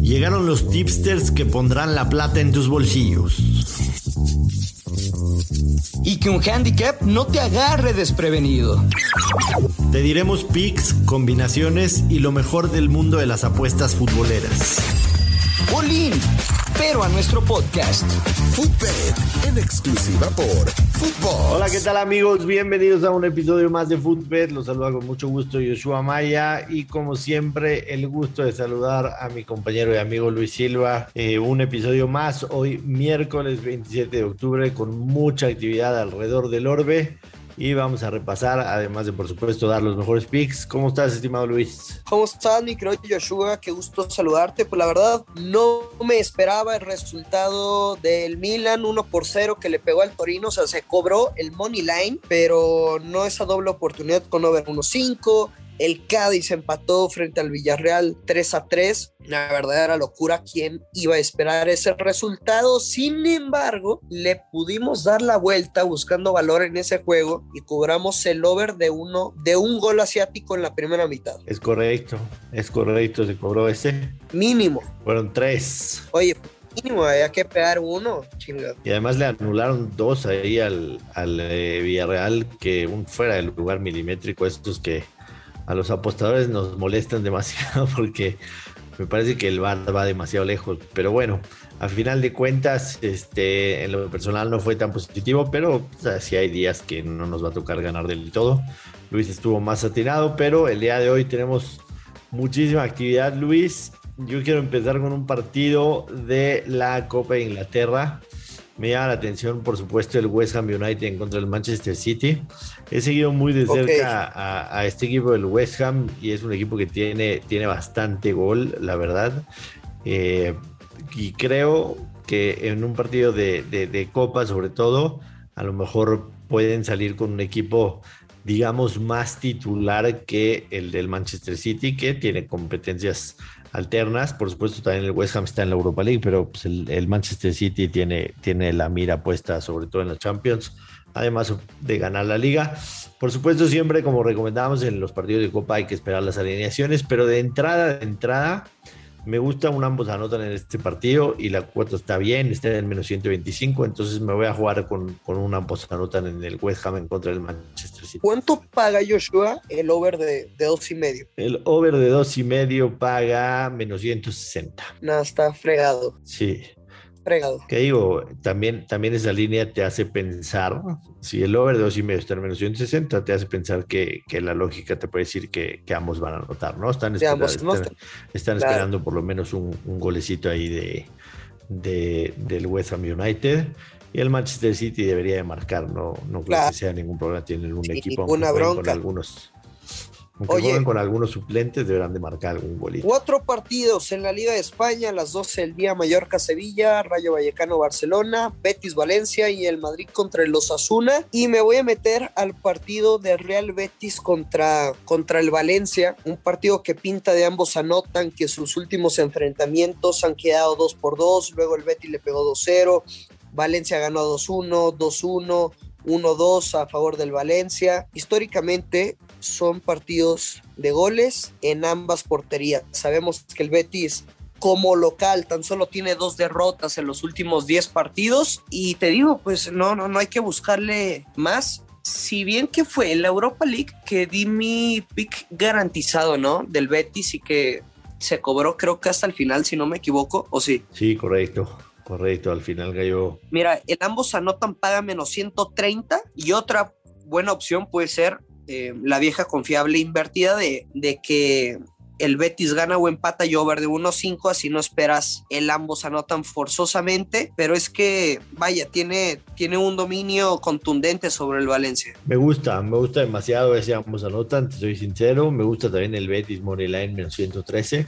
Llegaron los tipsters que pondrán la plata en tus bolsillos. Y que un handicap no te agarre desprevenido. Te diremos picks, combinaciones y lo mejor del mundo de las apuestas futboleras. Olin, pero a nuestro podcast. Footbet, en exclusiva por Fútbol. Hola, ¿qué tal amigos? Bienvenidos a un episodio más de Footbet. Los saluda con mucho gusto Yoshua Maya y como siempre el gusto de saludar a mi compañero y amigo Luis Silva. Eh, un episodio más hoy miércoles 27 de octubre con mucha actividad alrededor del orbe y vamos a repasar, además de por supuesto dar los mejores picks. ¿Cómo estás, estimado Luis? ¿Cómo estás, mi querido? Qué gusto saludarte. Pues la verdad, no me esperaba el resultado del Milan 1 por 0 que le pegó al Torino. O sea, se cobró el money line, pero no esa doble oportunidad con over 1-5 el Cádiz empató frente al Villarreal 3 a 3. Una verdadera locura. ¿Quién iba a esperar ese resultado? Sin embargo, le pudimos dar la vuelta buscando valor en ese juego y cobramos el over de uno de un gol asiático en la primera mitad. Es correcto, es correcto. Se cobró ese. Mínimo. Fueron tres. Oye, mínimo, había que pegar uno, chingado. Y además le anularon dos ahí al, al eh, Villarreal, que un fuera del lugar milimétrico, estos que a los apostadores nos molestan demasiado porque me parece que el bar va demasiado lejos. Pero bueno, a final de cuentas, este, en lo personal no fue tan positivo, pero sí hay días que no nos va a tocar ganar del todo. Luis estuvo más atinado, pero el día de hoy tenemos muchísima actividad, Luis. Yo quiero empezar con un partido de la Copa de Inglaterra. Me llama la atención, por supuesto, el West Ham United en contra del Manchester City. He seguido muy de cerca a, este equipo del West Ham y es un equipo que tiene, tiene bastante gol, la verdad. Eh, y creo que en un partido de, de, Copa, sobre todo, a lo mejor pueden salir con un equipo digamos, más titular que el del Manchester City, que tiene competencias alternas. Por supuesto, también el West Ham está en la Europa League, pero pues, el, Manchester City tiene, tiene la mira puesta sobre todo en la Champions, además de ganar la liga. Por supuesto, siempre como recomendábamos en los partidos de Copa hay que esperar las alineaciones, pero de entrada, de entrada, me gusta un ambos anotan en este partido y la cuota está bien, está en el menos 125, entonces me voy a jugar con, con un ambos anotan en el West Ham en contra del Manchester City. ¿Cuánto paga Joshua el over de, de dos y medio? El over de dos y medio paga menos 160. Nada, está fregado. Sí, que digo, también, también esa línea te hace pensar, si el over de dos y medio está en menos 160, te hace pensar que, la lógica te puede decir que, ambos van a anotar, ¿no? Están, esperando, están, esperando por lo menos un, golecito ahí de, de, del West Ham United. Y el Manchester City debería de marcar, no, no creo que sea ningún problema. Tienen un equipo con algunos aunque con algunos suplentes, deberán de marcar algún bolito. Cuatro partidos en la Liga de España, las 12 el día Mallorca-Sevilla, Rayo Vallecano-Barcelona, Betis-Valencia y el Madrid contra el Osasuna. Y me voy a meter al partido de Real Betis contra, contra el Valencia, un partido que pinta de ambos anotan que sus últimos enfrentamientos han quedado 2 por 2, luego el Betis le pegó 2-0, Valencia ganó 2-1, 2-1. 1-2 a favor del Valencia. Históricamente, son partidos de goles en ambas porterías. Sabemos que el Betis como local tan solo tiene dos derrotas en los últimos 10 partidos y te digo, pues no, no, no hay que buscarle más. Si bien que fue en la Europa League que di mi pick garantizado, ¿no? Del Betis y que se cobró creo que hasta el final, si no me equivoco, ¿o sí? Sí, correcto. Correcto, al final cayó. Mira, el ambos anotan paga menos 130 y otra buena opción puede ser eh, la vieja confiable invertida de, de que el Betis gana o empata y over de 1-5, así no esperas el ambos anotan forzosamente, pero es que, vaya, tiene, tiene un dominio contundente sobre el Valencia. Me gusta, me gusta demasiado ese ambos anotan, te soy sincero, me gusta también el Betis Moneyline menos 113.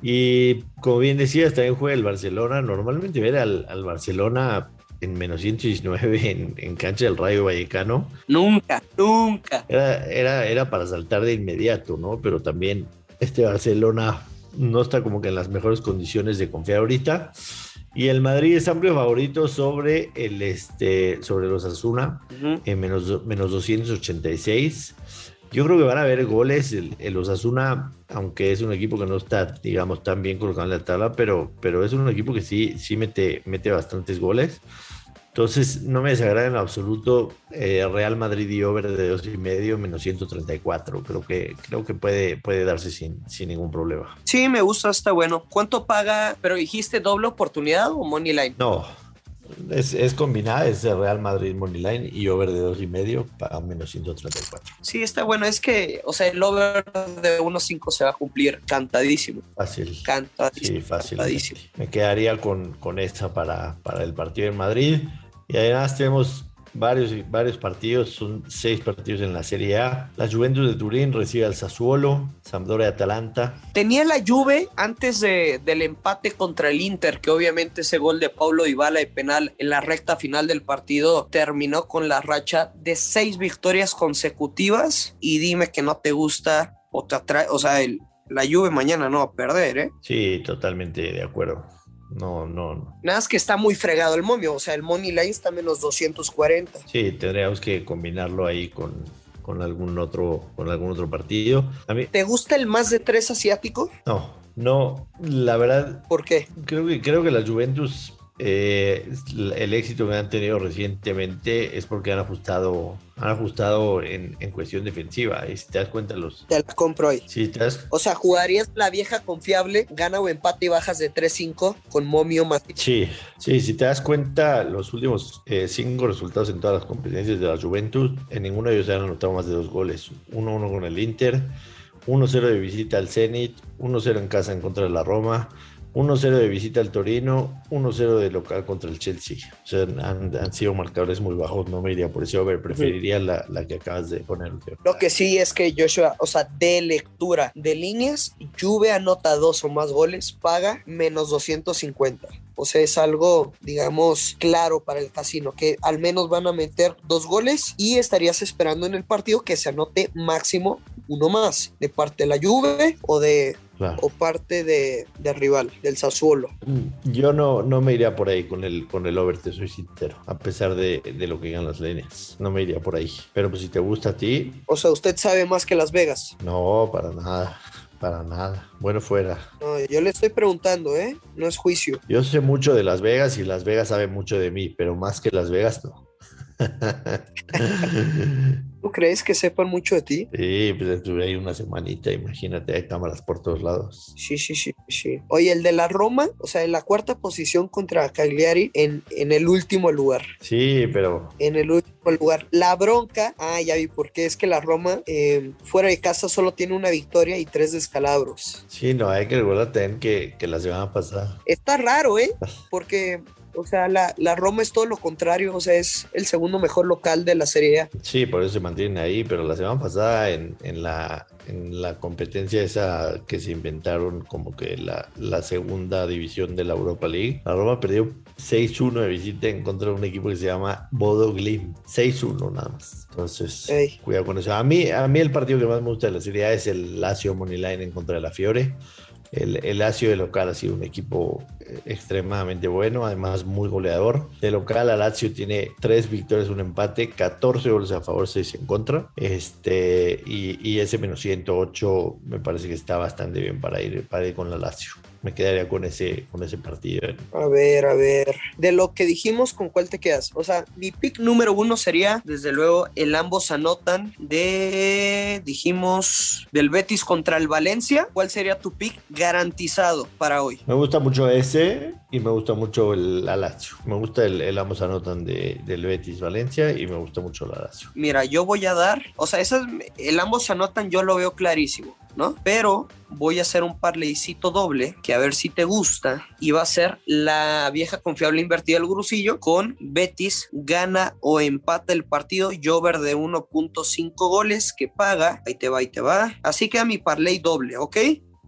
Y como bien decías, también juega el Barcelona. Normalmente ver al Barcelona en menos 119 en, en, cancha del Rayo Vallecano. Nunca, nunca. Era, era, era para saltar de inmediato, ¿no? Pero también este Barcelona no está como que en las mejores condiciones de confiar ahorita. Y el Madrid es amplio favorito sobre el este sobre los Asuna en menos, menos 286. Yo creo que van a haber goles. El, el, Osasuna, aunque es un equipo que no está, digamos, tan bien colocado en la tabla, pero, pero es un equipo que sí, sí mete, mete bastantes goles. Entonces, no me desagrada en absoluto eh, Real Madrid y over de dos y medio, menos 134. Creo que, creo que puede, puede darse sin, sin ningún problema. Sí, me gusta, está bueno. ¿Cuánto paga? ¿Pero dijiste doble oportunidad o money line? No, es, es, combinada, es el Real Madrid Moneyline y over de dos y medio para menos 134. Sí, está bueno. Es que, o sea, el over de 1.5 se va a cumplir cantadísimo. Fácil. Cantadísimo. Sí, fácil. Cantadísimo. Me quedaría con, con esta para, para el partido en Madrid. Y además tenemos varios, varios partidos, son seis partidos en la Serie A. La Juventus de Turín recibe al Sassuolo, Sampdoria Atalanta. Tenía la Juve antes de, del empate contra el Inter, que obviamente ese gol de Paulo Dybala de penal en la recta final del partido terminó con la racha de seis victorias consecutivas. Y dime que no te gusta o te atrae, o sea, el, la Juve mañana no va a perder, ¿eh? Sí, totalmente de acuerdo. No, no, no. Nada es que está muy fregado el momio, o sea, el money line está menos 240. Sí, tendríamos que combinarlo ahí con, con algún otro con algún otro partido. A mí, ¿Te gusta el más de tres asiático? No, no, la verdad. ¿Por qué? Creo que creo que la Juventus eh, el éxito que han tenido recientemente es porque han ajustado han ajustado en, en, cuestión defensiva. Y si te das cuenta, los. Te la compro ahí. Te das... O sea, jugarías la vieja confiable, gana o empate y bajas de 3-5 con momio más. Sí, sí, si te das cuenta, los últimos eh, cinco resultados en todas las competencias de la Juventus, en ninguno de ellos se han anotado más de dos goles. 1-1 con el Inter, 1-0 de visita al Zenit, 1-0 en casa en contra de la Roma. 1-0 de visita al Torino, 1-0 de local contra el Chelsea. O sea, han, han, sido marcadores muy bajos, no me iría por ese over, preferiría la, la que acabas de poner. Lo que sí es que Joshua, o sea, de lectura de líneas, Juve anota dos o más goles, paga menos 250. O sea, es algo, digamos, claro para el casino, que al menos van a meter dos goles y estarías esperando en el partido que se anote máximo uno más de parte de la Juve o de Claro. o parte de, de, rival, del Sassuolo. Yo no, no me iría por ahí con el, con el over, te soy sincero, a pesar de, de, lo que digan las líneas. No me iría por ahí. Pero pues si te gusta a ti. O sea, usted sabe más que Las Vegas. No, para nada. Para nada. Bueno, fuera. No, yo le estoy preguntando, ¿eh? No es juicio. Yo sé mucho de Las Vegas y Las Vegas sabe mucho de mí, pero más que Las Vegas no. ¿Tú crees que sepan mucho de ti? Sí, pues estuve ahí una semanita, imagínate, hay cámaras por todos lados. Sí, sí, sí, sí. Oye, el de la Roma, o sea, en la cuarta posición contra Cagliari en, en el último lugar. Sí, pero... En el último lugar. La bronca, ah, ya vi por qué, es que la Roma eh, fuera de casa solo tiene una victoria y tres descalabros. Sí, no, hay que recordar también que, que la semana pasada. Está raro, ¿eh? Porque o sea, la, la, Roma es todo lo contrario, o sea, es el segundo mejor local de la Serie A. Sí, por eso se mantienen ahí, pero la semana pasada en, en, la, en la competencia esa que se inventaron como que la, la segunda división de la Europa League, la Roma perdió 6-1 de visita en contra de un equipo que se llama Bodo Glim. 6-1 nada más. Entonces, Ey. cuidado con eso. A mí, a mí el partido que más me gusta de la Serie A es el Lazio Moneyline en contra de la Fiore. El, el Lazio de local ha sido un equipo extremadamente bueno, además muy goleador. De local, la Lazio tiene tres victorias, un empate, 14 goles a favor, 6 en contra. Este, y, y ese menos 108 me parece que está bastante bien para ir, para ir con la Lazio me quedaría con ese, con ese partido. A ver, a ver. De lo que dijimos, ¿con cuál te quedas? O sea, mi pick número uno sería, desde luego, el ambos anotan de, dijimos, del Betis contra el Valencia. ¿Cuál sería tu pick garantizado para hoy? Me gusta mucho ese y me gusta mucho el Lazio. Me gusta el, el ambos anotan de, del Betis Valencia y me gusta mucho el Lazio. Mira, yo voy a dar, o sea, el ambos anotan yo lo veo clarísimo. ¿no? Pero voy a hacer un parleycito doble que a ver si te gusta y va a ser la vieja confiable invertida del grusillo con Betis gana o empata el partido Jover de 1.5 goles que paga, ahí te va, ahí te va. Así que a mi parley doble, ¿ok?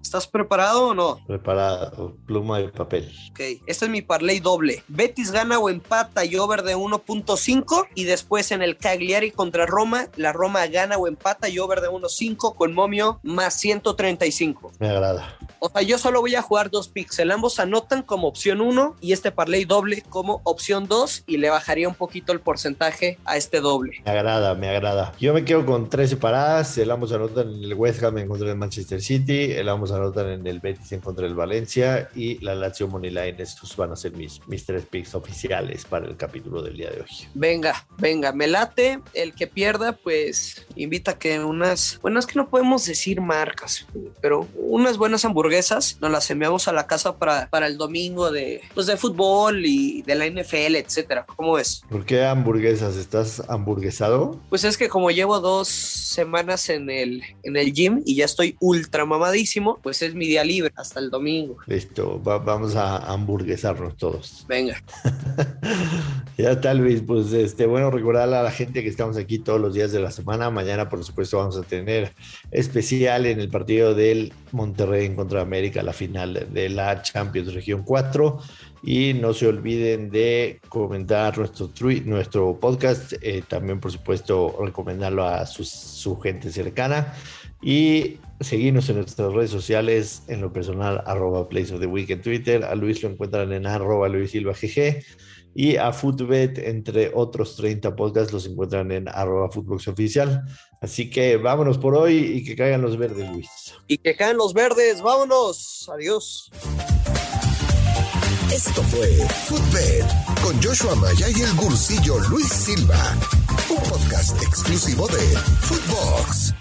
¿Estás preparado o no? Preparado, pluma y papel. Ok, este es mi parlay doble. Betis gana o empata y over de 1.5 y después en el Cagliari contra Roma, la Roma gana o empata y over de 1.5 con momio más 135. Me agrada. O sea, yo solo voy a jugar dos pixel. Ambos anotan como opción 1 y este parlay doble como opción 2 y le bajaría un poquito el porcentaje a este doble. Me agrada, me agrada. Yo me quedo con tres separadas. El ambos anotan en el West Ham en contra del Manchester City. El ambos anotan en el Betis en contra del Valencia. Y la Lazio Moneyline. Estos van a ser mis, mis tres picks oficiales para el capítulo del día de hoy. Venga, venga, me late. El que pierda, pues invita a que unas. Bueno, es que no podemos decir marcas, pero unas buenas hamburguesas nos las enviamos a la casa para, para el domingo de, pues, de fútbol y de la NFL, etcétera. ¿Cómo ves? ¿Por qué hamburguesas? ¿Estás hamburguesado? Pues es que como llevo dos semanas en el, en el gym y ya estoy ultra mamadísimo, pues es mi día libre hasta el domingo. Listo, va- vamos a hamburguesarnos todos. Venga. Ya está, Luis. Pues este, bueno, recordar a la gente que estamos aquí todos los días de la semana. Mañana, por supuesto, vamos a tener especial en el partido del Monterrey en contra América, la final de la Champions Región 4. Y no se olviden de comentar nuestro, nuestro podcast. eh, también, por supuesto, recomendarlo a su gente cercana. Y seguirnos en nuestras redes sociales, en lo personal, arroba Place of the Week en Twitter. A Luis lo encuentran en arroba Luis Silva GG. Y a Footbet, entre otros 30 podcasts, los encuentran en arroba Footbox Oficial. Así que vámonos por hoy y que caigan los verdes, Luis. Y que caen los verdes. Vámonos. Adiós. Esto fue Footbed con Joshua Maya y el gursillo Luis Silva, un podcast exclusivo de Footbox.